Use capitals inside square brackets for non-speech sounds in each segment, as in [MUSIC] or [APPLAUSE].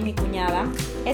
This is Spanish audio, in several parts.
mamá,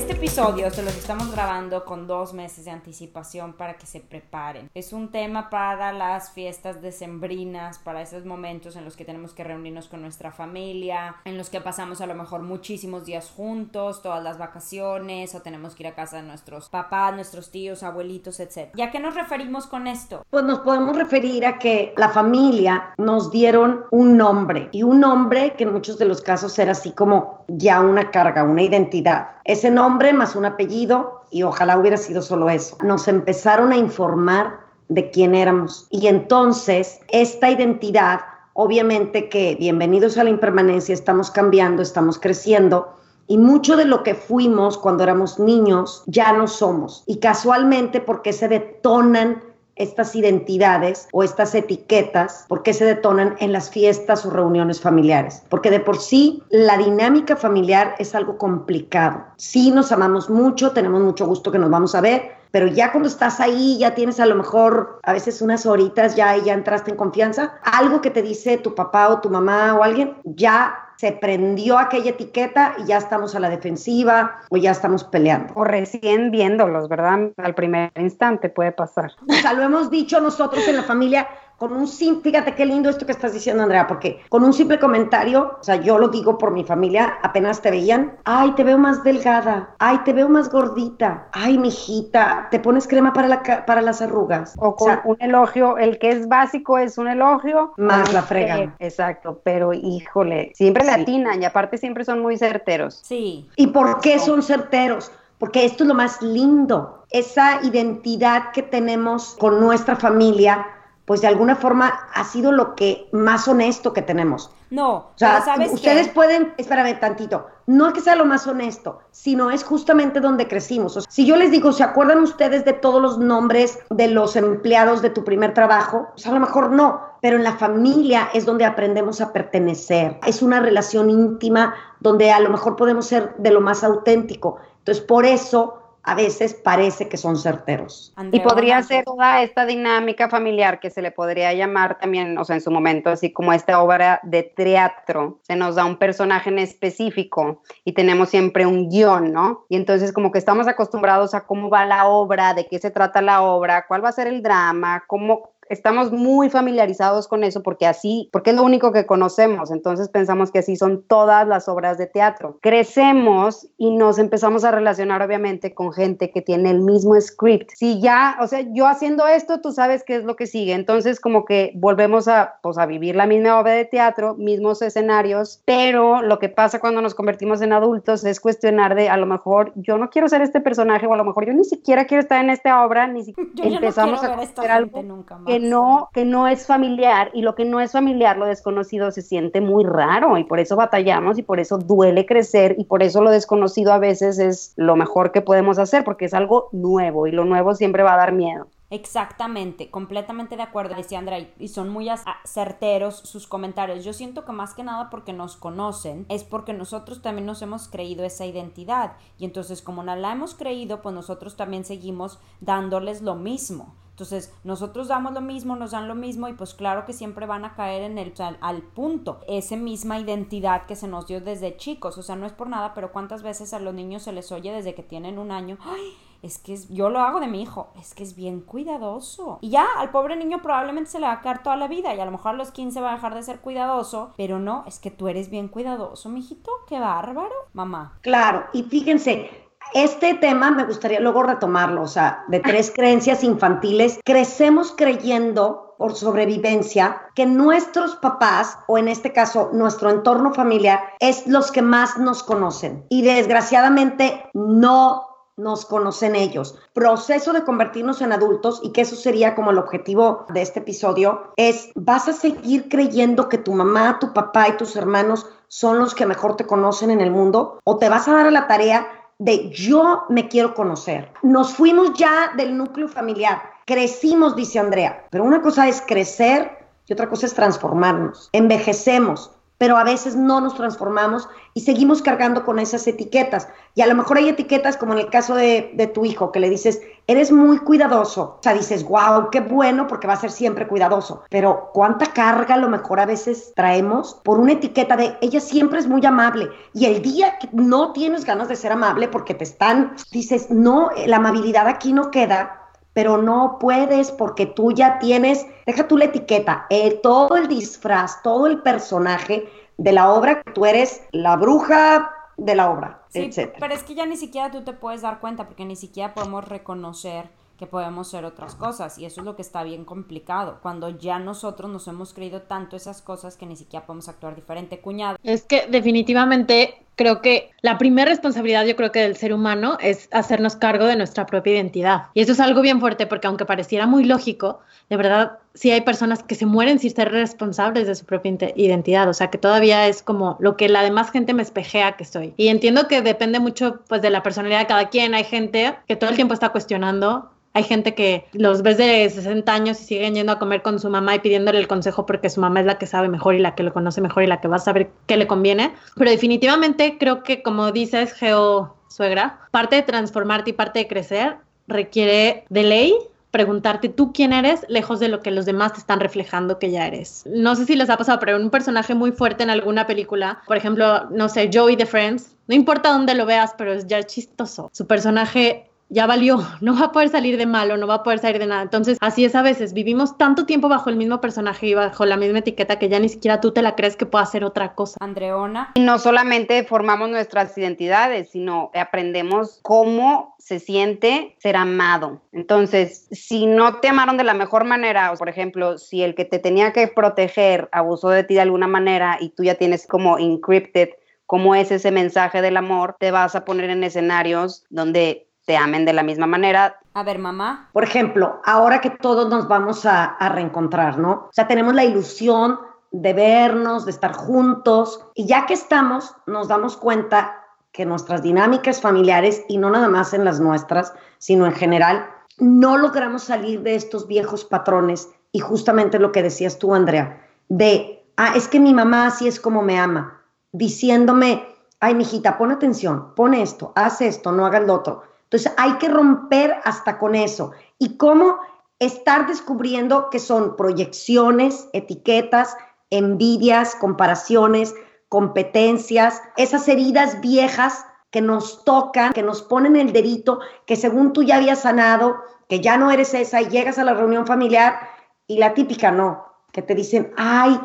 Este episodio se los estamos grabando con dos meses de anticipación para que se preparen. Es un tema para las fiestas decembrinas, para esos momentos en los que tenemos que reunirnos con nuestra familia, en los que pasamos a lo mejor muchísimos días juntos, todas las vacaciones, o tenemos que ir a casa de nuestros papás, nuestros tíos, abuelitos, etc. ¿Y a qué nos referimos con esto? Pues nos podemos referir a que la familia nos dieron un nombre y un nombre que en muchos de los casos era así como ya una carga, una identidad. Ese nombre más un apellido y ojalá hubiera sido solo eso. Nos empezaron a informar de quién éramos y entonces esta identidad, obviamente que bienvenidos a la impermanencia, estamos cambiando, estamos creciendo. Y mucho de lo que fuimos cuando éramos niños ya no somos. Y casualmente porque se detonan estas identidades o estas etiquetas, ¿por qué se detonan en las fiestas o reuniones familiares? Porque de por sí la dinámica familiar es algo complicado. Sí nos amamos mucho, tenemos mucho gusto que nos vamos a ver, pero ya cuando estás ahí, ya tienes a lo mejor a veces unas horitas ya y ya entraste en confianza, algo que te dice tu papá o tu mamá o alguien, ya se prendió aquella etiqueta y ya estamos a la defensiva o ya estamos peleando. O recién viéndolos, ¿verdad? Al primer instante puede pasar. O sea, lo hemos dicho nosotros en la familia, con un simple, fíjate qué lindo esto que estás diciendo, Andrea, porque con un simple comentario, o sea, yo lo digo por mi familia, apenas te veían, ay, te veo más delgada, ay, te veo más gordita, ay, mijita, te pones crema para, la, para las arrugas. O con un elogio, el que es básico es un elogio. Más la frega. exacto, pero híjole, siempre la atinan y aparte siempre son muy certeros. Sí. ¿Y por qué son certeros? Porque esto es lo más lindo, esa identidad que tenemos con nuestra familia pues de alguna forma ha sido lo que más honesto que tenemos. No, o sea, ¿sabes ustedes pueden, espérame tantito, no es que sea lo más honesto, sino es justamente donde crecimos. O sea, si yo les digo, ¿se acuerdan ustedes de todos los nombres de los empleados de tu primer trabajo? Pues a lo mejor no, pero en la familia es donde aprendemos a pertenecer. Es una relación íntima donde a lo mejor podemos ser de lo más auténtico. Entonces, por eso a veces parece que son certeros. y podría ser toda esta dinámica familiar que se le podría llamar también, o sea, en su momento, así como esta obra de teatro, se nos da un personaje en específico y tenemos siempre un guion, ¿no? Y entonces como que estamos acostumbrados a cómo va la obra, de qué se trata la obra, cuál va a ser el drama, cómo, estamos muy familiarizados con eso porque así, porque es lo único que conocemos, entonces pensamos que así son todas las obras de teatro. Crecemos y nos empezamos a relacionar obviamente con gente que tiene el mismo script. Si ya, o sea, yo haciendo esto, tú sabes qué es lo que sigue, entonces como que volvemos a, pues, a vivir la misma obra de teatro, mismos escenarios, pero lo que pasa cuando nos convertimos en adultos es cuestionar de a lo mejor yo no quiero ser este personaje o a lo mejor yo ni siquiera quiero estar en esta obra, ni siquiera [LAUGHS] empezamos a hacer algo nunca más que no, que no es familiar y lo que no es familiar, lo desconocido se siente muy raro y por eso batallamos y por eso duele crecer y por eso lo desconocido a veces es lo mejor que podemos hacer porque es algo nuevo y lo nuevo siempre va a dar miedo. Exactamente, completamente de acuerdo, decía Andrea, y son muy certeros sus comentarios. Yo siento que más que nada porque nos conocen, es porque nosotros también nos hemos creído esa identidad. Y entonces, como no la hemos creído, pues nosotros también seguimos dándoles lo mismo. Entonces, nosotros damos lo mismo, nos dan lo mismo y pues claro que siempre van a caer en el, al punto, esa misma identidad que se nos dio desde chicos. O sea, no es por nada, pero cuántas veces a los niños se les oye desde que tienen un año, ay, es que yo lo hago de mi hijo, es que es bien cuidadoso. Y ya al pobre niño probablemente se le va a caer toda la vida y a lo mejor a los 15 va a dejar de ser cuidadoso, pero no, es que tú eres bien cuidadoso, mijito, qué bárbaro, mamá. Claro, y fíjense, este tema me gustaría luego retomarlo, o sea, de tres creencias infantiles. Crecemos creyendo por sobrevivencia que nuestros papás, o en este caso nuestro entorno familiar, es los que más nos conocen. Y desgraciadamente no nos conocen ellos. Proceso de convertirnos en adultos y que eso sería como el objetivo de este episodio es, vas a seguir creyendo que tu mamá, tu papá y tus hermanos son los que mejor te conocen en el mundo o te vas a dar a la tarea de yo me quiero conocer. Nos fuimos ya del núcleo familiar, crecimos, dice Andrea, pero una cosa es crecer y otra cosa es transformarnos. Envejecemos, pero a veces no nos transformamos y seguimos cargando con esas etiquetas. Y a lo mejor hay etiquetas como en el caso de, de, tu hijo, que le dices, eres muy cuidadoso. O sea, dices, wow, qué bueno, porque va a ser siempre cuidadoso. Pero cuánta carga a lo mejor a veces traemos por una etiqueta de, ella siempre es muy amable. Y el día que no tienes ganas de ser amable porque te están, dices, no, la amabilidad aquí no queda pero no puedes porque tú ya tienes, deja tú la etiqueta, eh, todo el disfraz, todo el personaje de la obra, tú eres la bruja de la obra, sí, Pero es que ya ni siquiera tú te puedes dar cuenta porque ni siquiera podemos reconocer que podemos ser otras cosas y eso es lo que está bien complicado, cuando ya nosotros nos hemos creído tanto esas cosas que ni siquiera podemos actuar diferente, cuñado. Es que definitivamente creo que la primera responsabilidad yo creo que del ser humano es hacernos cargo de nuestra propia identidad. Y eso es algo bien fuerte porque aunque pareciera muy lógico, de verdad sí hay personas que se mueren sin ser responsables de su propia identidad, o sea que todavía es como lo que la demás gente me espejea que soy. Y entiendo que depende mucho pues de la personalidad de cada quien, hay gente que todo el tiempo está cuestionando hay gente que los ves de 60 años y siguen yendo a comer con su mamá y pidiéndole el consejo porque su mamá es la que sabe mejor y la que lo conoce mejor y la que va a saber qué le conviene. Pero definitivamente creo que, como dices, Geo Suegra, parte de transformarte y parte de crecer requiere de ley preguntarte tú quién eres lejos de lo que los demás te están reflejando que ya eres. No sé si les ha pasado, pero un personaje muy fuerte en alguna película, por ejemplo, no sé, Joey de Friends, no importa dónde lo veas, pero es ya chistoso. Su personaje ya valió, [LAUGHS] no va a poder salir de malo, no va a poder salir de nada. Entonces, así es a veces, vivimos tanto tiempo bajo el mismo personaje y bajo la misma etiqueta que ya ni siquiera tú te la crees que pueda hacer otra cosa. Andreona. Y no solamente formamos nuestras identidades, sino aprendemos cómo se siente ser amado. Entonces, si no te amaron de la mejor manera, por ejemplo, si el que te tenía que proteger abusó de ti de alguna manera y tú ya tienes como encrypted cómo es ese mensaje del amor, te vas a poner en escenarios donde te amen de la misma manera. A ver, mamá. Por ejemplo, ahora que todos nos vamos a, a reencontrar, ¿no? O sea, tenemos la ilusión de vernos, de estar juntos, y ya que estamos, nos damos cuenta que nuestras dinámicas familiares, y no nada más en las nuestras, sino en general, no logramos salir de estos viejos patrones, y justamente lo que decías tú, Andrea, de, ah, es que mi mamá así es como me ama, diciéndome, ay, mijita, pon atención, pon esto, haz esto, no haga lo otro. Entonces hay que romper hasta con eso. Y cómo estar descubriendo que son proyecciones, etiquetas, envidias, comparaciones, competencias, esas heridas viejas que nos tocan, que nos ponen el dedito, que según tú ya habías sanado, que ya no eres esa y llegas a la reunión familiar y la típica no, que te dicen, ay,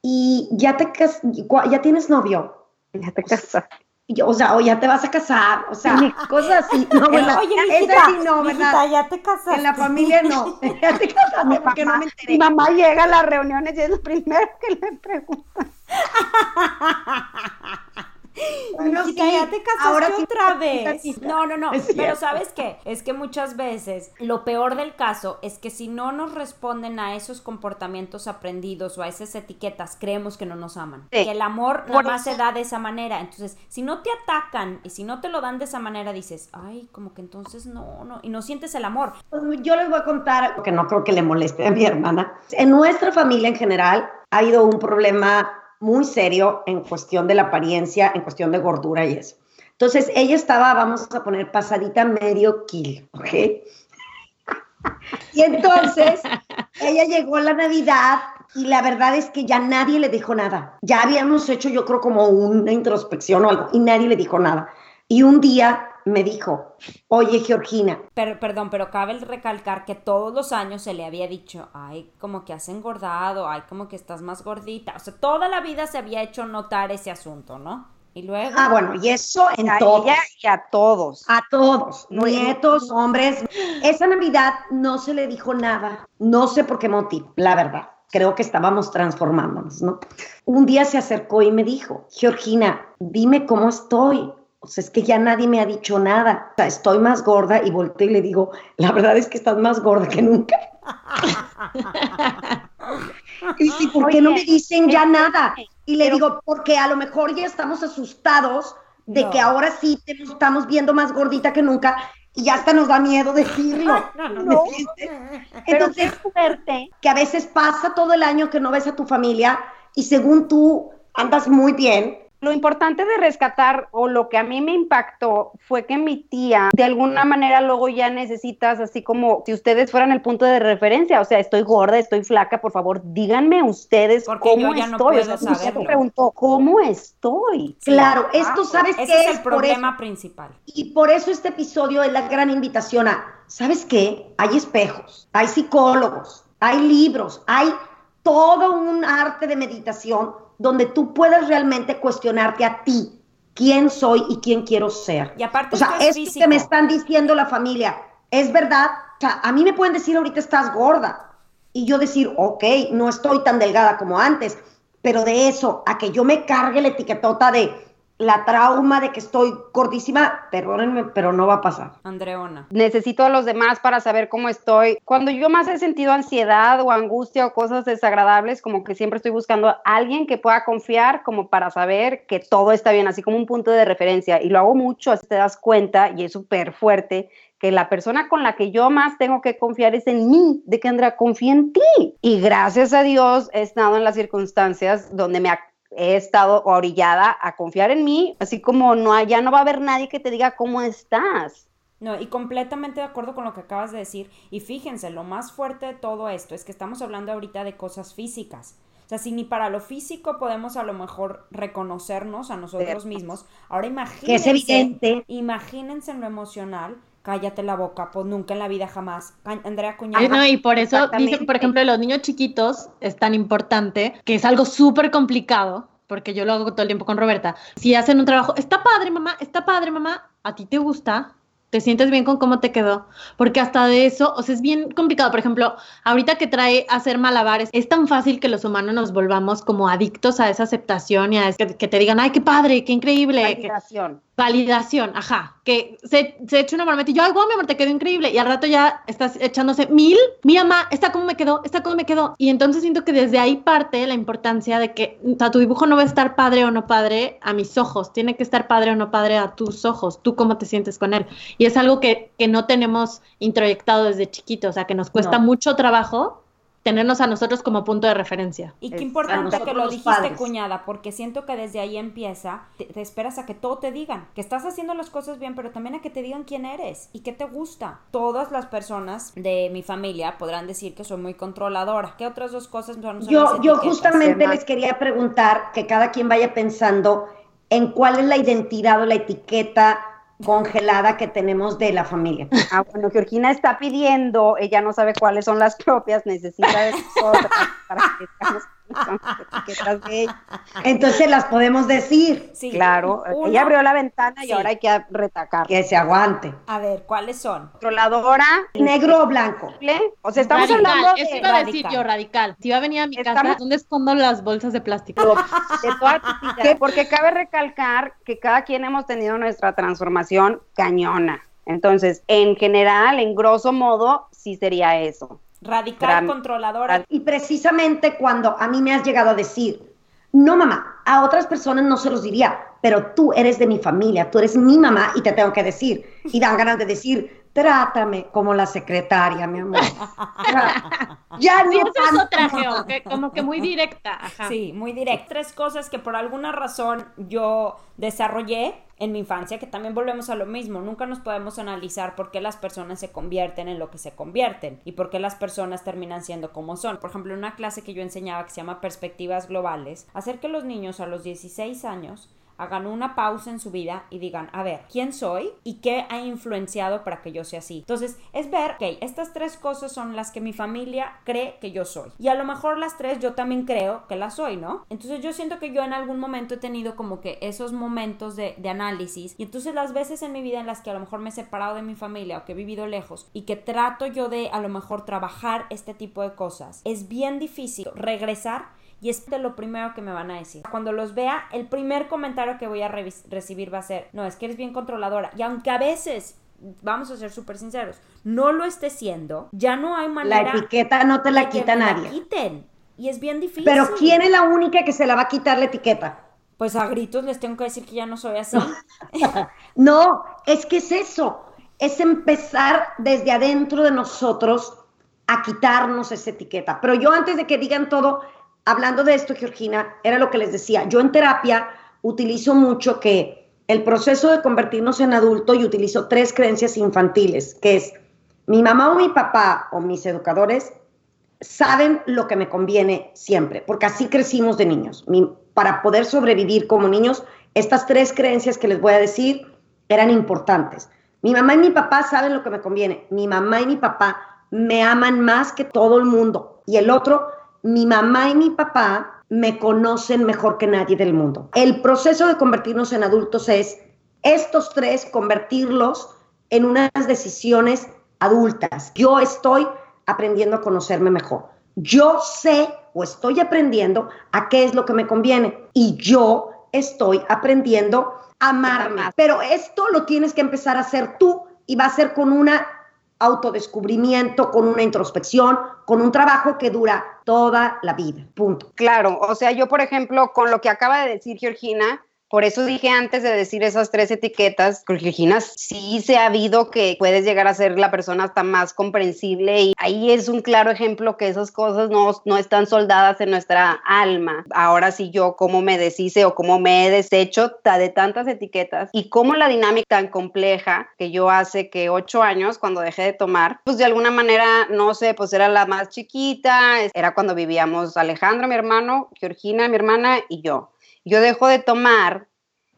y ya te ya tienes novio. Ya te casaste o sea, o ya te vas a casar, o sea, cosas así. [LAUGHS] No, ¿verdad? Oye, mijita, sí no, ¿verdad? ya te casaste. En la familia no, [LAUGHS] [LAUGHS] ya te casaste porque no me enteré. Mi mamá llega a las reuniones y es lo primero que le pregunta. Bueno, sí, ya te casaste ahora otra vez. No, no, no. Pero ¿sabes qué? Es que muchas veces lo peor del caso es que si no nos responden a esos comportamientos aprendidos o a esas etiquetas, creemos que no nos aman. Que el amor nada más se da de esa manera. Entonces, si no te atacan y si no te lo dan de esa manera, dices, ay, como que entonces no, no, y no sientes el amor. Pues yo les voy a contar, porque no creo que le moleste a mi hermana. En nuestra familia en general ha habido un problema muy serio en cuestión de la apariencia, en cuestión de gordura y eso. Entonces, ella estaba, vamos a poner, pasadita medio kilo, ¿ok? y entonces, ella llegó la Navidad y la verdad es que ya nadie le dijo nada. Ya habíamos hecho, yo creo, como una introspección o algo, y nadie le dijo nada. Y un día me dijo, oye Georgina. Pero, perdón, pero cabe recalcar que todos los años se le había dicho, ay, como que has engordado, ay, como que estás más gordita. O sea, toda la vida se había hecho notar ese asunto, ¿no? Y luego. Ah, bueno, y eso en a todos. y a todos. A todos, nietos, hombres. Esa Navidad no se le dijo nada. No sé por qué motivo, la verdad. Creo que estábamos transformándonos, ¿no? Un día se acercó y me dijo, Georgina, dime cómo estoy o sea, es que ya nadie me ha dicho nada. O sea, estoy más gorda y volteo y le digo, la verdad es que estás más gorda que nunca. [LAUGHS] y dice, ¿por qué no me dicen ya nada? Y le digo, porque a lo mejor ya estamos asustados de que ahora sí te estamos viendo más gordita que nunca y ya hasta nos da miedo decirlo. No, no, no. Entonces, fuerte. que a veces pasa todo el año que no ves a tu familia y según tú Andas muy bien. Lo importante de rescatar o lo que a mí me impactó fue que mi tía, de alguna manera luego ya necesitas así como si ustedes fueran el punto de referencia, o sea, estoy gorda, estoy flaca, por favor, díganme ustedes cómo estoy. o sea, me preguntó, ¿cómo estoy? Claro, esto sabes que es, el problema principal. Y por eso este episodio es la gran invitación a, ¿sabes qué? Hay espejos, hay psicólogos, hay libros, hay todo un arte de meditación donde tú puedes realmente cuestionarte a ti, quién soy y quién quiero ser. Y aparte, o sea, es esto que me están diciendo la familia, es verdad, o sea, a mí me pueden decir ahorita estás gorda. Y yo decir, ok, no estoy tan delgada como antes, pero de eso a que yo me cargue la etiquetota de la trauma de que estoy gordísima, perdónenme, pero no va a pasar. Andreona. Necesito a los demás para saber cómo estoy. Cuando yo más he sentido ansiedad o angustia o cosas desagradables, como que siempre estoy buscando a alguien que pueda confiar como para saber que todo está bien, así como un punto de referencia. Y lo hago mucho, así te das cuenta y es súper fuerte que la persona con la que yo más tengo que confiar es en mí, de que Andrea confía en ti. Y gracias a Dios he estado en las circunstancias donde me he estado orillada a confiar en mí, así como no, ya no va a haber nadie que te diga cómo estás. No, y completamente de acuerdo con lo que acabas de decir. Y fíjense, lo más fuerte de todo esto es que estamos hablando ahorita de cosas físicas. O sea, si ni para lo físico podemos a lo mejor reconocernos a nosotros mismos, ahora imagínense, es evidente. imagínense en lo emocional, cállate la boca, pues nunca en la vida jamás. Andrea Cuñada. no, y por eso dicen, por ejemplo, los niños chiquitos es tan importante, que es algo súper complicado, porque yo lo hago todo el tiempo con Roberta. Si hacen un trabajo, está padre, mamá, está padre, mamá, ¿a ti te gusta? ¿Te sientes bien con cómo te quedó? Porque hasta de eso, o sea, es bien complicado. Por ejemplo, ahorita que trae hacer malabares, es tan fácil que los humanos nos volvamos como adictos a esa aceptación y a que, que te digan, ay, qué padre, qué increíble. Validación. Validación, ajá. Que se, se echa una marmita y yo, ay, wow, mi amor, te quedó increíble. Y al rato ya estás echándose mil. Mi mamá, esta cómo me quedó, esta cómo me quedó. Y entonces siento que desde ahí parte la importancia de que o sea, tu dibujo no va a estar padre o no padre a mis ojos. Tiene que estar padre o no padre a tus ojos. Tú cómo te sientes con él. Y es algo que, que no tenemos introyectado desde chiquito. O sea, que nos cuesta mucho trabajo tenernos a nosotros como punto de referencia. Y qué importante que lo dijiste, cuñada, porque siento que desde ahí empieza, te, esperas a que todo te digan, que estás haciendo las cosas bien, pero también a que te digan quién eres y qué te gusta. Todas las personas de mi familia podrán decir que soy muy controladora. ¿Qué otras dos cosas son Yo, yo justamente les quería preguntar que cada quien vaya pensando en cuál es la identidad o la etiqueta congelada que tenemos de la familia. Ah, bueno, Georgina está pidiendo, ella no sabe cuáles son las propias, necesita de otras para que [LAUGHS] entonces las podemos decir. Sí, claro. Ella abrió la ventana y ahora hay que retacar. Que se aguante. A ver, ¿cuáles son? Controladora. Negro o blanco. O sea, estamos hablando de. Eso iba a decir yo, radical. Si va a venir a mi casa, ¿dónde escondo las bolsas de plástico? [LAUGHS] De Porque cabe recalcar que cada quien hemos tenido nuestra transformación cañona. Entonces, en general, en grosso modo, sí sería eso. Radical, controladora. Y precisamente cuando a mí me has llegado a decir, no mamá, a otras personas no se los diría, pero tú eres de mi familia, tú eres mi mamá y te tengo que decir. Y dan ganas de decir, trátame como la secretaria, mi amor. [LAUGHS] ya no es otra, como que muy directa. Sí, muy directa. Tres cosas que por alguna razón yo desarrollé en mi infancia, que también volvemos a lo mismo, nunca nos podemos analizar por qué las personas se convierten en lo que se convierten y por qué las personas terminan siendo como son. Por ejemplo, en una clase que yo enseñaba que se llama Perspectivas Globales, hacer que los niños a los 16 años hagan una pausa en su vida y digan, a ver, ¿quién soy y qué ha influenciado para que yo sea así? Entonces, es ver, ok, estas tres cosas son las que mi familia cree que yo soy. Y a lo mejor las tres yo también creo que las soy, ¿no? Entonces yo siento que yo en algún momento he tenido como que esos momentos de, de análisis y entonces las veces en mi vida en las que a lo mejor me he separado de mi familia o que he vivido lejos y que trato yo de a lo mejor trabajar este tipo de cosas, es bien difícil regresar y es lo primero que me van a decir. Cuando los vea, el primer comentario que voy a recibir va a ser, no, es que eres bien controladora. Y aunque a veces vamos a ser súper sinceros, no lo esté siendo, ya no hay manera. La etiqueta no te la quita nadie. La quiten. Y es bien difícil. Pero ¿quién es la única que se la va a quitar la etiqueta? Pues a gritos les tengo que decir que ya no soy así. [LAUGHS] no, es que es eso. Es empezar desde adentro de nosotros a quitarnos esa etiqueta. Pero yo antes de que digan todo, hablando de esto, Georgina, era lo que les decía. Yo en terapia utilizo mucho que el proceso de convertirnos en adulto y utilizo tres creencias infantiles, que es mi mamá o mi papá o mis educadores saben lo que me conviene siempre, porque así crecimos de niños. para poder sobrevivir como niños, estas tres creencias que les voy a decir eran importantes. Mi mamá y mi papá saben lo que me conviene. Mi mamá y mi papá me aman más que todo el mundo. Y el otro, mi mamá y mi papá me conocen mejor que nadie del mundo. El proceso de convertirnos en adultos es estos tres, convertirlos en unas decisiones adultas. Yo estoy aprendiendo a conocerme mejor. Yo sé o estoy aprendiendo a qué es lo que me conviene y yo estoy aprendiendo a amarme. Pero esto lo tienes que empezar a hacer tú y va a ser con una autodescubrimiento, con una introspección, con un trabajo que dura toda la vida. Punto. Claro, o sea, yo por ejemplo, con lo que acaba de decir Georgina, por eso dije antes de decir esas tres etiquetas, Georgina, sí se ha habido que puedes llegar a ser la persona hasta más comprensible y ahí es un claro ejemplo que esas cosas no, no están soldadas en nuestra alma. Ahora sí yo cómo me deshice o cómo me he deshecho de tantas etiquetas y cómo la dinámica tan compleja que yo hace que ocho años cuando dejé de tomar, pues de alguna manera, no sé, pues era la más chiquita, era cuando vivíamos Alejandro, mi hermano, Georgina, mi hermana y yo yo dejo de tomar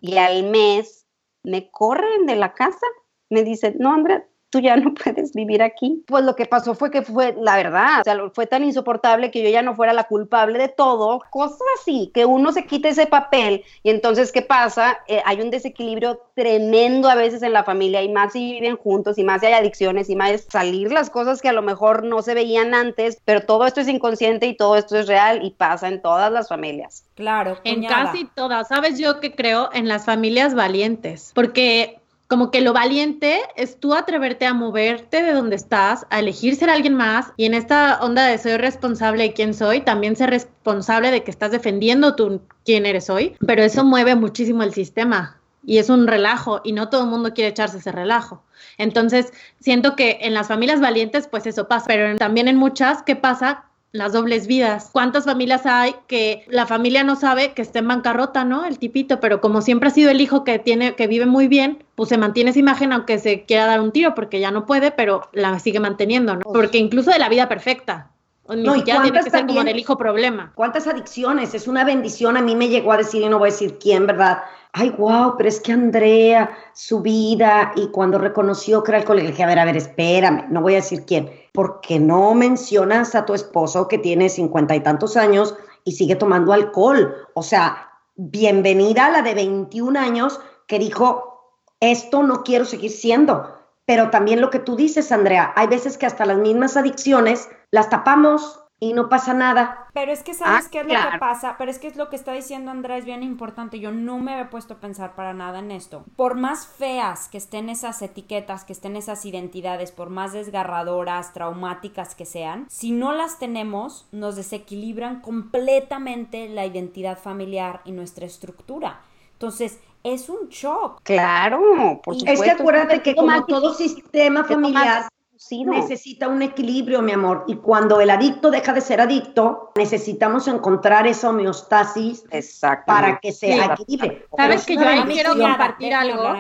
y al mes me corren de la casa. Me dicen, no, Andrea, tú ya no [LAUGHS] puedes vivir aquí. Pues lo que pasó fue que fue, la verdad, o sea, fue tan insoportable que yo ya no fuera la culpable de todo, cosas así, que uno se quite ese papel y entonces, ¿qué pasa? Eh, hay un desequilibrio tremendo a veces en la familia y más si viven juntos y más si hay adicciones y más salir las cosas que a lo mejor no se veían antes, pero todo esto es inconsciente y todo esto es real y pasa en todas las familias. Claro. En casi todas, ¿sabes yo que creo? En las familias valientes, porque como que lo valiente es tú atreverte a moverte de donde estás, a elegir ser alguien más y en esta onda de soy responsable de quién soy, también ser responsable de que estás defendiendo tú quién eres hoy, pero eso mueve muchísimo el sistema y es un relajo y no todo el mundo quiere echarse ese relajo. Entonces, siento que en las familias valientes pues eso pasa, pero también en muchas, ¿qué pasa? Las dobles vidas. ¿Cuántas familias hay que la familia no sabe que está en bancarrota, ¿no? El tipito, pero como siempre ha sido el hijo que tiene que vive muy bien, pues se mantiene esa imagen aunque se quiera dar un tiro porque ya no puede, pero la sigue manteniendo, ¿no? Porque incluso de la vida perfecta. No, siquiera tiene que ser como del hijo problema. ¿Cuántas adicciones? Es una bendición. A mí me llegó a decir, y no voy a decir quién, ¿verdad? Ay, wow, pero es que Andrea, su vida, y cuando reconoció que era alcohólico, le dije, a ver, a ver, espérame, no voy a decir quién ¿por qué no mencionas a tu esposo que tiene cincuenta y tantos años y sigue tomando alcohol? O sea, bienvenida a la de 21 años que dijo, esto no quiero seguir siendo. Pero también lo que tú dices, Andrea, hay veces que hasta las mismas adicciones las tapamos y no pasa nada. Pero es que sabes ah, qué es lo que pasa, pero es que es lo que está diciendo Andrés bien importante. Yo no me había puesto a pensar para nada en esto. Por más feas que estén esas etiquetas, que estén esas identidades, por más desgarradoras, traumáticas que sean, si no las tenemos, nos desequilibran completamente la identidad familiar y nuestra estructura. Entonces, es un shock. Claro, por supuesto. Es que acuérdate que como todo sistema familiar necesita un equilibrio, mi amor. Y cuando el adicto deja de ser adicto, necesitamos encontrar esa homeostasis para que se equilibre. Sabes que yo ahí quiero compartir algo.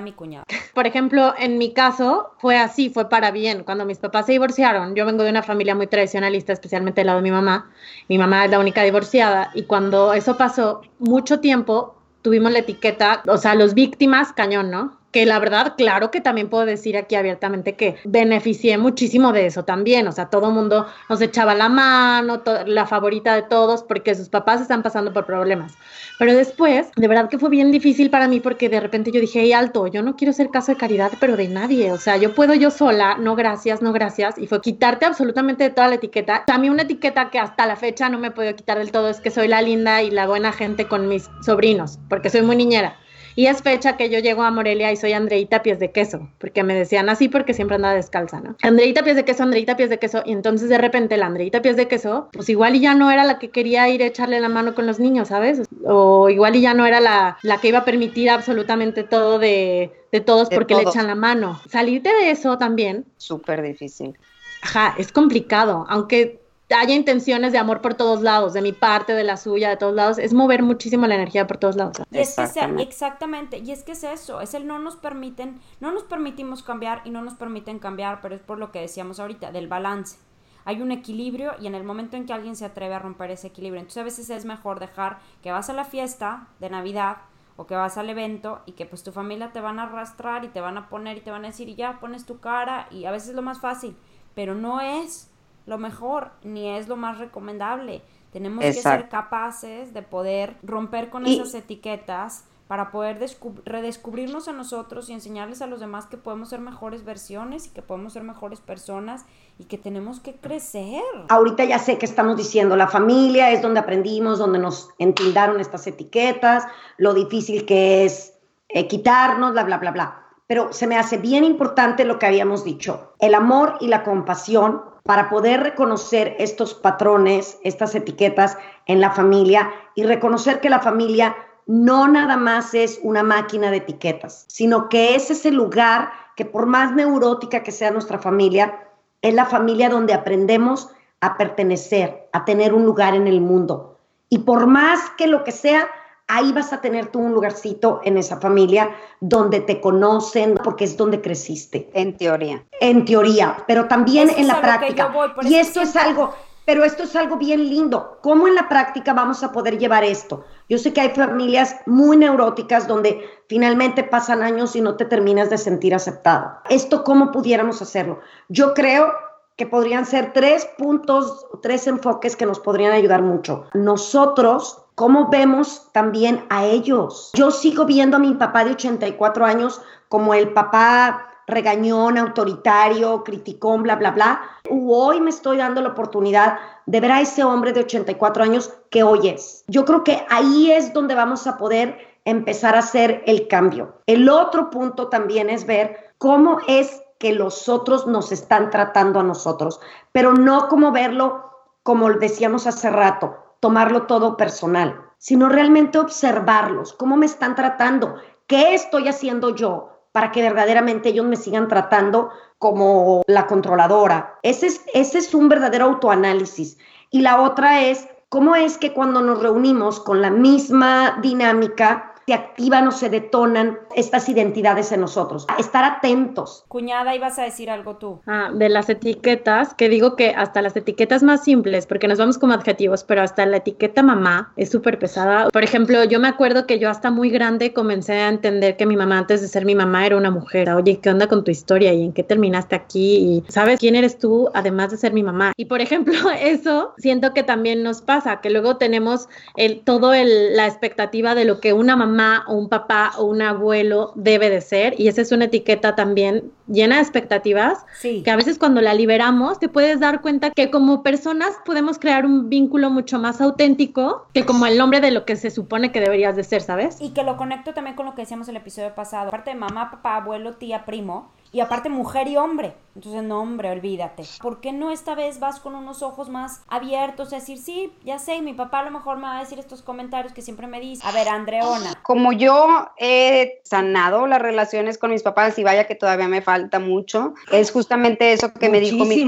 Por ejemplo, en mi caso fue así, fue para bien. Cuando mis papás se divorciaron, yo vengo de una familia muy tradicionalista, especialmente del lado de mi mamá. Mi mamá es la única divorciada. Y cuando eso pasó, mucho tiempo tuvimos la etiqueta, o sea, los víctimas, cañón, ¿no? Que la verdad, claro que también puedo decir aquí abiertamente que beneficié muchísimo de eso también, o sea, todo mundo nos echaba la mano, la favorita de todos, porque sus papás están pasando por problemas. Pero después, de verdad que fue bien difícil para mí porque de repente yo dije, hey, alto, yo no quiero ser caso de caridad, pero de nadie, o sea, yo puedo yo sola, no gracias, no gracias, y fue quitarte absolutamente de toda la etiqueta. Mí una etiqueta que hasta la fecha no me podido quitar del todo es que soy la linda y la buena gente con mis sobrinos, porque soy muy niñera. Y es fecha que yo llego a Morelia y soy Andreita Pies de Queso, porque me decían así porque siempre andaba descalza, ¿no? Andreita Pies de Queso, Andreita Pies de Queso. Y entonces de repente la Andreita Pies de Queso, pues igual y ya no era la que quería ir a echarle la mano con los niños, ¿sabes? O igual y ya no era la, la que iba a permitir absolutamente todo de, de todos porque le echan la mano. Salirte de eso también. Súper difícil. Ajá, es complicado, aunque haya intenciones de amor por todos lados, de mi parte, de la suya, de todos lados, es mover muchísimo la energía por todos lados. Y es que sea, exactamente, y es que es eso, es el no nos permiten, no nos permitimos cambiar y no nos permiten cambiar, pero es por lo que decíamos ahorita, del balance. Hay un equilibrio y en el momento en que alguien se atreve a romper ese equilibrio, entonces a veces es mejor dejar que vas a la fiesta de Navidad o que vas al evento y que pues tu familia te van a arrastrar y te van a poner y te van a decir y ya pones tu cara y a veces es lo más fácil, pero no es lo mejor ni es lo más recomendable. Tenemos que ser capaces de poder romper con esas etiquetas para poder redescubrirnos a nosotros y enseñarles a los demás que podemos ser mejores versiones y que podemos ser mejores personas y que tenemos que crecer. Ahorita ya sé que estamos diciendo, la familia es donde aprendimos, donde nos entildaron estas etiquetas, lo difícil que es eh, quitarnos, bla, bla, bla, bla. Pero se me hace bien importante lo que habíamos dicho, el amor y la compasión para poder reconocer estos patrones, estas etiquetas en la familia y reconocer que la familia no nada más es una máquina de etiquetas, sino que es ese lugar que por más neurótica que sea nuestra familia, es la familia donde aprendemos a pertenecer, a tener un lugar en el mundo. Y por más que lo que sea, ahí vas a tener tú un lugarcito en esa familia donde te conocen, porque es donde creciste. En teoría. En teoría, pero también en la práctica. y esto es algo, pero esto es algo bien lindo. ¿Cómo en la práctica vamos a poder llevar esto? Yo sé que hay familias muy neuróticas donde finalmente pasan años y no te terminas de sentir aceptado. ¿Esto cómo pudiéramos hacerlo? Yo creo que podrían ser tres puntos, tres enfoques que nos podrían ayudar mucho. Nosotros, ¿cómo vemos también a ellos? Yo sigo viendo a mi papá de 84 años como el papá regañón, autoritario, criticón, bla, bla, bla. Hoy me estoy dando la oportunidad de ver a ese hombre de 84 años que hoy es. Yo creo que ahí es donde vamos a poder empezar a hacer el cambio. El otro punto también es ver cómo es que los otros nos están tratando a nosotros, pero no como verlo como decíamos hace rato, tomarlo todo personal, sino realmente observarlos, cómo me están tratando, qué estoy haciendo yo, para que verdaderamente ellos me sigan tratando como la controladora. Ese es, ese es un verdadero autoanálisis. Y la otra es, ¿cómo es que cuando nos reunimos con la misma dinámica, se activan o se detonan estas identidades en nosotros. Estar atentos. Cuñada, ibas a decir algo tú. Ah, de las etiquetas, que digo que hasta las etiquetas más simples, porque nos vamos como adjetivos, pero hasta la etiqueta mamá es súper pesada. Por ejemplo, yo me acuerdo que yo hasta muy grande comencé a entender que mi mamá antes de ser mi mamá era una mujer. Oye, ¿qué onda con tu historia y en qué terminaste aquí? Y sabes quién eres tú además de ser mi mamá. Y por ejemplo, [LAUGHS] eso siento que también nos pasa, que luego tenemos el, todo el, la expectativa de lo que una mamá o un papá o un abuelo debe de ser y esa es una etiqueta también llena de expectativas que a veces cuando la liberamos te puedes dar cuenta que como personas podemos crear un vínculo mucho más auténtico que como el nombre de lo que se supone que deberías de ser, ¿sabes? Y que lo conecto también con lo que decíamos el episodio pasado, aparte de mamá, papá, abuelo, tía, primo, y aparte mujer y hombre. Entonces, no, hombre, olvídate. ¿Por qué no esta vez vas con unos ojos más abiertos a decir, sí, ya sé, mi papá a lo mejor me va a decir estos comentarios que siempre me dice? A ver, Andreona. Como yo he sanado las relaciones con mis papás y vaya que todavía me falta mucho, es justamente eso que me dijo mi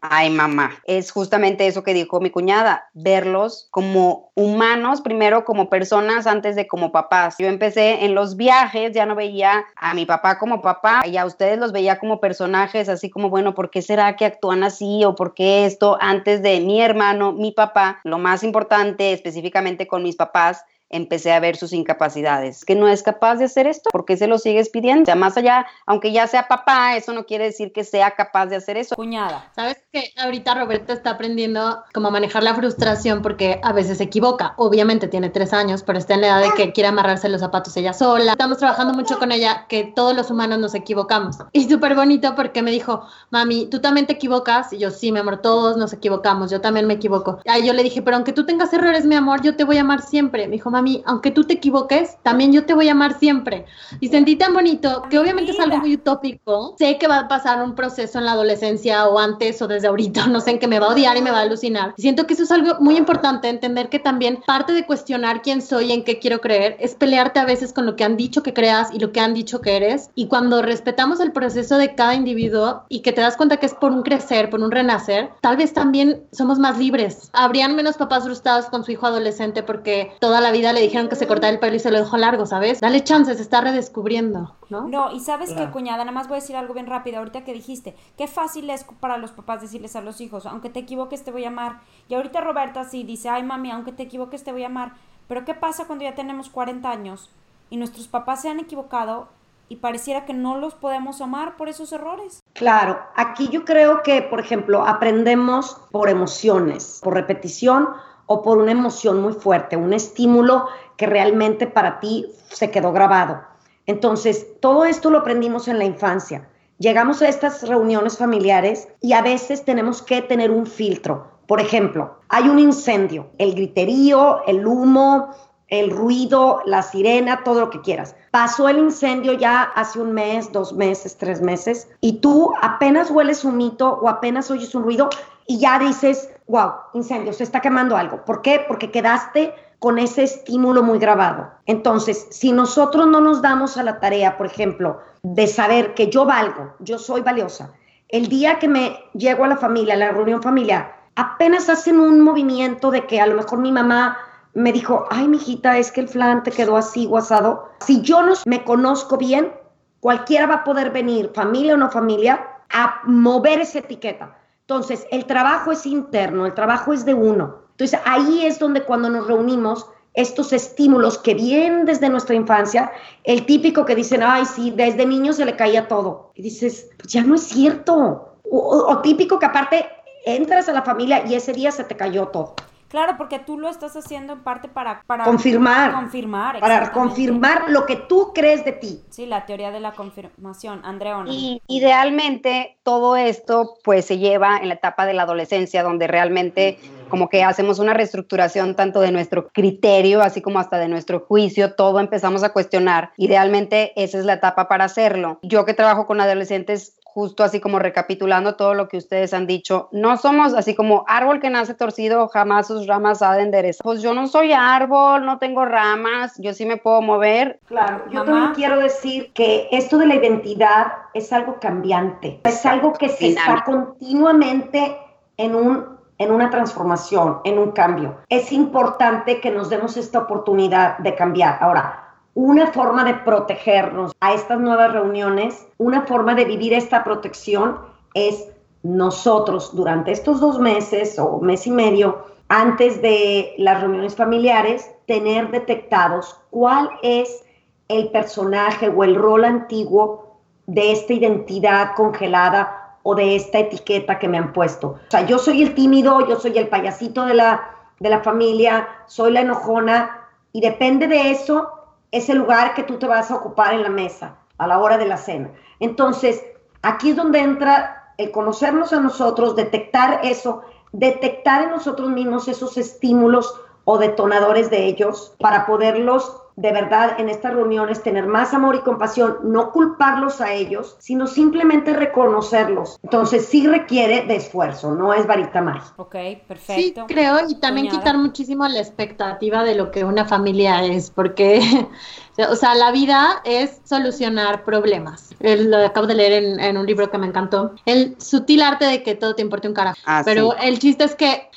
Ay, mamá, es justamente eso que dijo mi cuñada, verlos como humanos, primero como personas antes de como papás. Yo empecé en los viajes, ya no veía a mi papá como papá y a ustedes los veía como personajes, así como, bueno, ¿por qué será que actúan así o por qué esto antes de mi hermano, mi papá? Lo más importante específicamente con mis papás empecé a ver sus incapacidades. Que no es capaz de hacer esto, ¿por qué se lo sigues pidiendo? O sea, más allá, aunque ya sea papá, eso no quiere decir que sea capaz de hacer eso. Cuñada. Sabes que ahorita Roberto está aprendiendo cómo manejar la frustración porque a veces se equivoca. Obviamente tiene tres años, pero está en la edad de que quiere amarrarse los zapatos ella sola. Estamos trabajando mucho con ella, que todos los humanos nos equivocamos. Y súper bonito porque me dijo, mami, tú también te equivocas. Y yo, sí, mi amor, todos nos equivocamos. Yo también me equivoco. Ahí yo le dije, pero aunque tú tengas errores, mi amor, yo te voy a amar siempre. Me dijo, mami, aunque tú te equivoques, también yo te voy a amar siempre. Y sentí tan bonito que obviamente es algo muy utópico. Sé que va a pasar un proceso en la adolescencia o antes o desde ahorita, [LAUGHS] no sé, en que me va a odiar y me va a alucinar. siento que eso es algo muy importante, entender que también parte de cuestionar quién soy y en qué quiero creer es pelearte a veces con lo que han dicho que creas y lo que han dicho que eres. Y cuando respetamos el proceso de cada individuo y que te das cuenta que es por un crecer, por un renacer, tal vez también somos más libres. Habrían menos papás frustrados con su hijo adolescente porque toda la vida le dijeron que se cortara el pelo y se lo dejó largo, ¿sabes? Dale chances, se está redescubriendo, ¿no? No, y sabes que, cuñada, nada más voy a decir algo bien rápido. Ahorita que dijiste, qué fácil es para los papás decirles a los hijos, aunque te equivoques te voy a amar. Y ahorita Roberta sí dice, ay mami, aunque te equivoques te voy a amar. Pero ¿qué pasa cuando ya tenemos 40 años y nuestros papás se han equivocado y pareciera que no los podemos amar por esos errores. Claro, aquí yo creo que, por ejemplo, aprendemos por emociones, por repetición o por una emoción muy fuerte, un estímulo que realmente para ti se quedó grabado. Entonces, todo esto lo aprendimos en la infancia. Llegamos a estas reuniones familiares y a veces tenemos que tener un filtro. Por ejemplo, hay un incendio, el griterío, el humo, el ruido, la sirena, todo lo que quieras. Pasó el incendio ya hace un mes, dos meses, tres meses, y tú apenas hueles un mito o apenas oyes un ruido y ya dices, wow, incendio, se está quemando algo. ¿Por qué? Porque quedaste con ese estímulo muy grabado. Entonces, si nosotros no nos damos a la tarea, por ejemplo, de saber que yo valgo, yo soy valiosa, el día que me llego a la familia, a la reunión familiar, apenas hacen un movimiento de que a lo mejor mi mamá me dijo, ay, mijita, es que el flan te quedó así guasado. Si yo no me conozco bien, cualquiera va a poder venir, familia o no familia, a mover esa etiqueta. Entonces, el trabajo es interno, el trabajo es de uno. Entonces, ahí es donde cuando nos reunimos, estos estímulos que vienen desde nuestra infancia, el típico que dicen, ay, sí, desde niño se le caía todo. Y dices, pues ya no es cierto. o típico que aparte entras a la familia y ese día se te cayó todo. Claro, porque tú lo estás haciendo en parte para, para confirmar. Confirmar, Para confirmar lo que tú crees de ti. Sí, la teoría de la confirmación. Andreona. Y idealmente todo esto pues se lleva en la etapa de la adolescencia, donde realmente como que hacemos una reestructuración tanto de nuestro criterio, así como hasta de nuestro juicio, todo empezamos a cuestionar. Idealmente esa es la etapa para hacerlo. Yo que trabajo con adolescentes justo así como recapitulando todo lo que ustedes han dicho, no somos así como árbol que nace torcido, jamás sus ramas ha de enderezar. Pues yo no soy árbol, no tengo ramas, yo sí me puedo mover. Claro, yo también quiero decir que esto de la identidad es algo cambiante, es algo que se está continuamente en un en una transformación, en un cambio. Es importante que nos demos esta oportunidad de cambiar. Ahora, una forma de protegernos a estas nuevas reuniones, una forma de vivir esta protección es nosotros durante estos dos meses o mes y medio antes de las reuniones familiares, tener detectados cuál es el personaje o el rol antiguo de esta identidad congelada o de esta etiqueta que me han puesto. O sea, yo soy el tímido, yo soy el payasito de la, de la familia, soy la enojona y depende de eso ese lugar que tú te vas a ocupar en la mesa a la hora de la cena. Entonces, aquí es donde entra el conocernos a nosotros, detectar eso, detectar en nosotros mismos esos estímulos o detonadores de ellos para poderlos de verdad en estas reuniones tener más amor y compasión, no culparlos a ellos, sino simplemente reconocerlos. Entonces sí requiere de esfuerzo, no es varita mágica. Ok, perfecto. Sí, creo, y también quitar muchísimo la expectativa de lo que una familia es, porque [LAUGHS] o sea, la vida es solucionar problemas. lo acabo de leer en, un libro que me encantó. El sutil arte de que todo te importe un carajo. Ah, Pero el chiste es que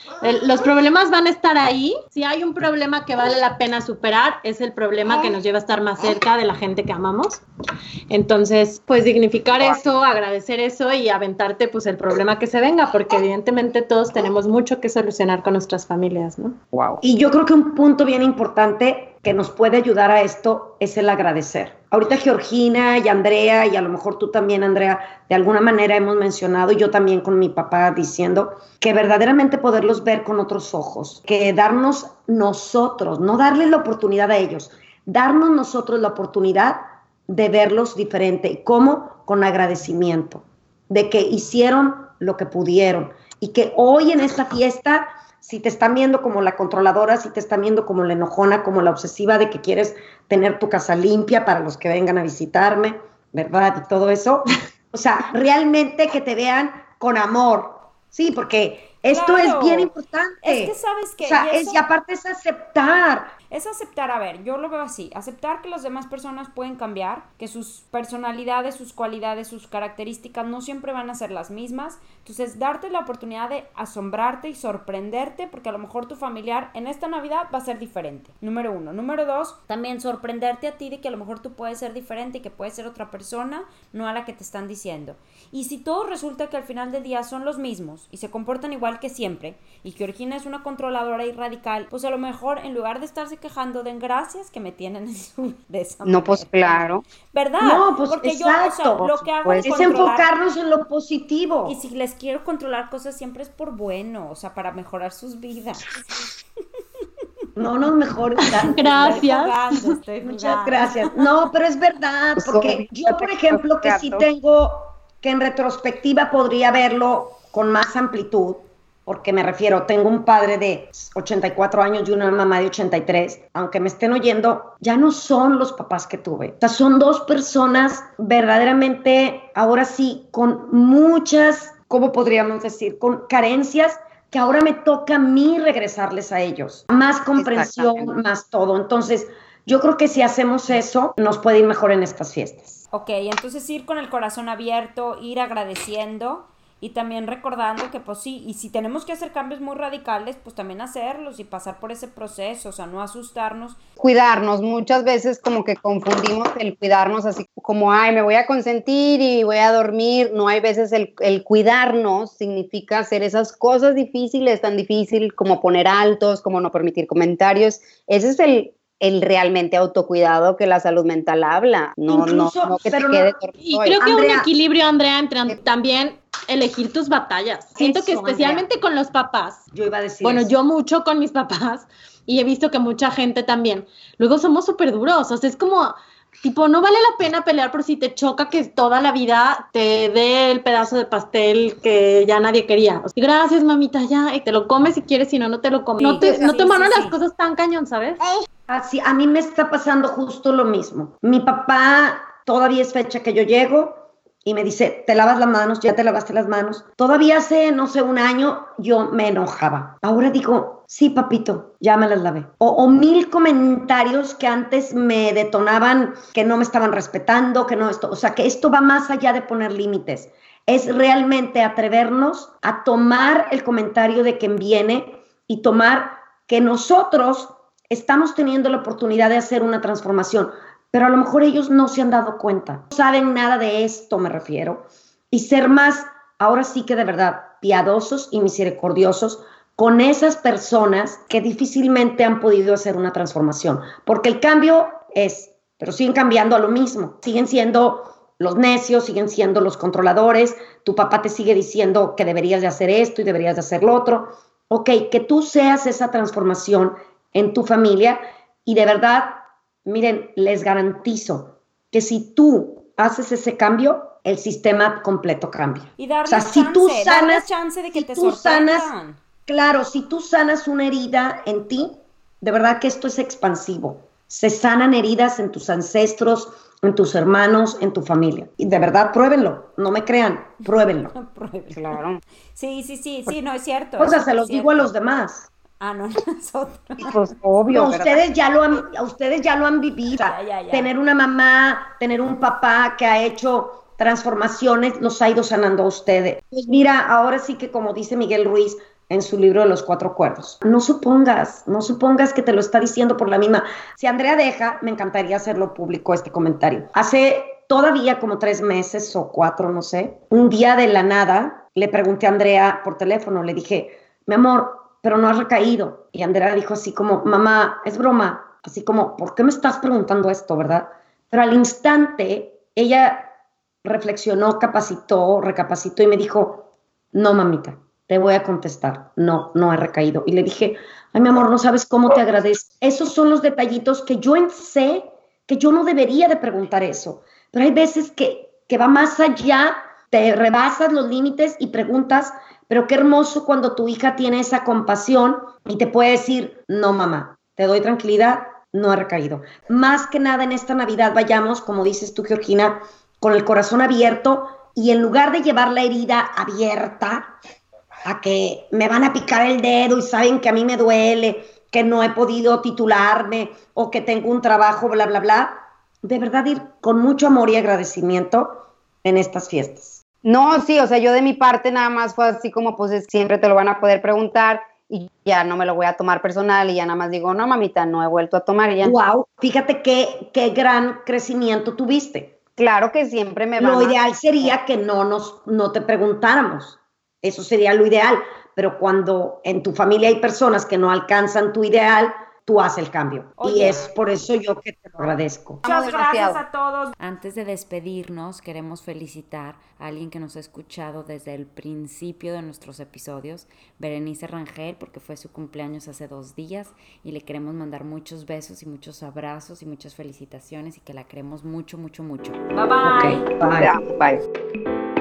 los problemas van a estar ahí. Si hay un problema que vale la pena superar, es el problema que nos lleva a estar más cerca de la gente que amamos. Entonces, pues dignificar eso, agradecer eso y aventarte pues el problema que se venga, porque evidentemente todos tenemos mucho que solucionar con nuestras familias, ¿no? Wow. Y yo creo que un punto bien importante que nos puede ayudar a esto es el agradecer. Ahorita Georgina y Andrea, y a lo mejor tú también, Andrea, de alguna manera hemos mencionado, y yo también con mi papá diciendo, que verdaderamente poderlos ver con otros ojos, que darnos nosotros, no darles la oportunidad a ellos, darnos nosotros la oportunidad de verlos diferente. ¿Y cómo? Con agradecimiento, de que hicieron lo que pudieron y que hoy en esta fiesta si te están viendo como la controladora, si te están viendo como la enojona, como la obsesiva de que quieres tener tu casa limpia para los que vengan a visitarme, ¿verdad? Y todo eso. [LAUGHS] O sea, realmente que te vean con amor. Sí, porque esto es bien importante. Es que sabes que. O sea, es, y aparte es aceptar es aceptar, a ver, yo lo veo así, aceptar que las demás personas pueden cambiar, que sus personalidades, sus cualidades, sus características no siempre van a ser las mismas. Entonces, darte la oportunidad de asombrarte y sorprenderte, porque a lo mejor tu familiar en esta Navidad va a ser diferente. Número uno. Número dos, también sorprenderte a ti de que a lo mejor tú puedes ser diferente y que puedes ser otra persona, no a la que te están diciendo. Y si todo resulta que al final del día son los mismos y se comportan igual que siempre, y que Orgina es una controladora y radical, pues a lo mejor en lugar de estarse quejando, den gracias que me tienen [LAUGHS] en su de No, pues claro. ¿Verdad? No, pues Porque exacto. yo, lo que hago es, enfocarnos en lo positivo. Y si les quiero controlar cosas siempre es por bueno, o sea, para mejorar sus vidas. No nos mejor. [LAUGHS] Gracias. Muchas gracias. No, pero es verdad, pues, porque yo, por ejemplo, que sí tengo, que en retrospectiva podría verlo con más amplitud, porque me refiero, tengo un padre de 84 años y una mamá de 83, aunque me estén oyendo, ya no son los papás que tuve. O sea, son dos personas verdaderamente, ahora sí, con muchas, ¿cómo podríamos decir? Con carencias que ahora me toca a mí regresarles a ellos. Más comprensión, más todo. Entonces, yo creo que si hacemos eso, nos puede ir mejor en estas fiestas. Ok, entonces ir con el corazón abierto, ir agradeciendo y también recordando que pues sí, y si tenemos que hacer cambios muy radicales, pues también hacerlos y pasar por ese proceso, o sea, no asustarnos. Cuidarnos, muchas veces como que confundimos el cuidarnos así como, ay, me voy a consentir y voy a dormir, no hay veces el, el cuidarnos significa hacer esas cosas difíciles, tan difícil como poner altos, como no permitir comentarios, ese es el, el realmente autocuidado que la salud mental habla, no, no, no que te quede Y creo que un equilibrio, Andrea, entre también elegir tus batallas. Siento que especialmente con los papás. Yo iba a decir. Bueno, yo mucho con mis papás y he visto que mucha gente también. Luego somos súper duros, o sea, es como, tipo, no vale la pena pelear por si te choca que toda la vida te dé el pedazo de pastel que ya nadie quería. O sea, gracias, mamita, ya, y te lo comes si quieres, si no, no te lo comes. no te, no te las cosas tan cañón, ¿sabes? Así, a mí me está pasando justo lo mismo. Mi papá, todavía es fecha que yo llego, y me dice, te lavas las manos, ya te lavaste las manos. Todavía hace, no sé, un año yo me enojaba. Ahora digo, sí, papito, ya me las lavé. O, mil comentarios que antes me detonaban que no me estaban respetando, que no esto, o sea, que esto va más allá de poner límites. Es realmente atrevernos a tomar el comentario de quien viene y tomar que nosotros estamos teniendo la oportunidad de hacer una transformación pero a lo mejor ellos no se han dado cuenta, no saben nada de esto, me refiero, y ser más, ahora sí que de verdad, piadosos y misericordiosos con esas personas que difícilmente han podido hacer una transformación, porque el cambio es, pero siguen cambiando a lo mismo, siguen siendo los necios, siguen siendo los controladores, tu papá te sigue diciendo que deberías de hacer esto y deberías de hacer lo otro, ok, que tú seas esa transformación en tu familia y de verdad Miren, les garantizo que si tú haces ese cambio, el sistema completo cambia. Y darle o sea, chance, si tú sanas, chance de que si tú sanas, claro, si tú sanas una herida en ti, de verdad que esto es expansivo. Se sanan heridas en tus ancestros, en tus hermanos, en tu familia. Y de verdad, pruébenlo. No me crean, pruébenlo. [LAUGHS] Claro. Sí, sí, sí, sí, no es cierto. O sea, se los digo a los demás. Ah, no, [LAUGHS] nosotros. Pues obvio. ustedes ya lo han, ustedes ya lo han vivido. Tener una mamá, tener un papá que ha hecho transformaciones, los ha ido sanando a ustedes. Pues mira, ahora sí que como dice Miguel Ruiz en su libro de los cuatro cuerdos, no supongas, no supongas que te lo está diciendo por la misma. Si Andrea deja, me encantaría hacerlo público este comentario. Hace todavía como tres meses o cuatro, no sé, un día de la nada, le pregunté a Andrea por teléfono, le dije, mi amor, pero no has recaído. Y Andrea dijo así como, mamá, es broma, así como, ¿por qué me estás preguntando esto, verdad? Pero al instante ella reflexionó, capacitó, recapacitó y me dijo, no, mamita, te voy a contestar, no, no he recaído. Y le dije, ay, mi amor, no sabes cómo te agradezco. Esos son los detallitos que yo sé que yo no debería de preguntar eso, pero hay veces que, que va más allá, te rebasas los límites y preguntas Pero qué hermoso cuando tu hija tiene esa compasión y te puede decir, no mamá, te doy tranquilidad, no he recaído. Más que nada en esta Navidad vayamos, como dices tú, Georgina, con el corazón abierto y en lugar de llevar la herida abierta a que me van a picar el dedo y saben que a mí me duele, que no he podido titularme o que tengo un trabajo, bla, bla, bla, de verdad ir con mucho amor y agradecimiento en estas fiestas. No, sí, o sea, yo de mi parte nada más fue así como pues siempre te lo van a poder preguntar y ya no me lo voy a tomar personal y ya nada más digo, no mamita, no he vuelto a tomar y ya. Wow, fíjate qué, qué gran crecimiento tuviste. Claro que siempre me va Lo ideal sería que no nos no te preguntáramos. Eso sería lo ideal, pero cuando en tu familia hay personas que no alcanzan tu ideal, tú haces el cambio. y es por eso yo que te lo agradezco. Muchas gracias a todos. Antes de despedirnos, queremos felicitar a alguien que nos ha escuchado desde el principio de nuestros episodios, Berenice Rangel, porque fue su cumpleaños hace dos días y le queremos mandar muchos besos y muchos abrazos y muchas felicitaciones y que la queremos mucho, mucho, mucho. Bye bye. bye. bye.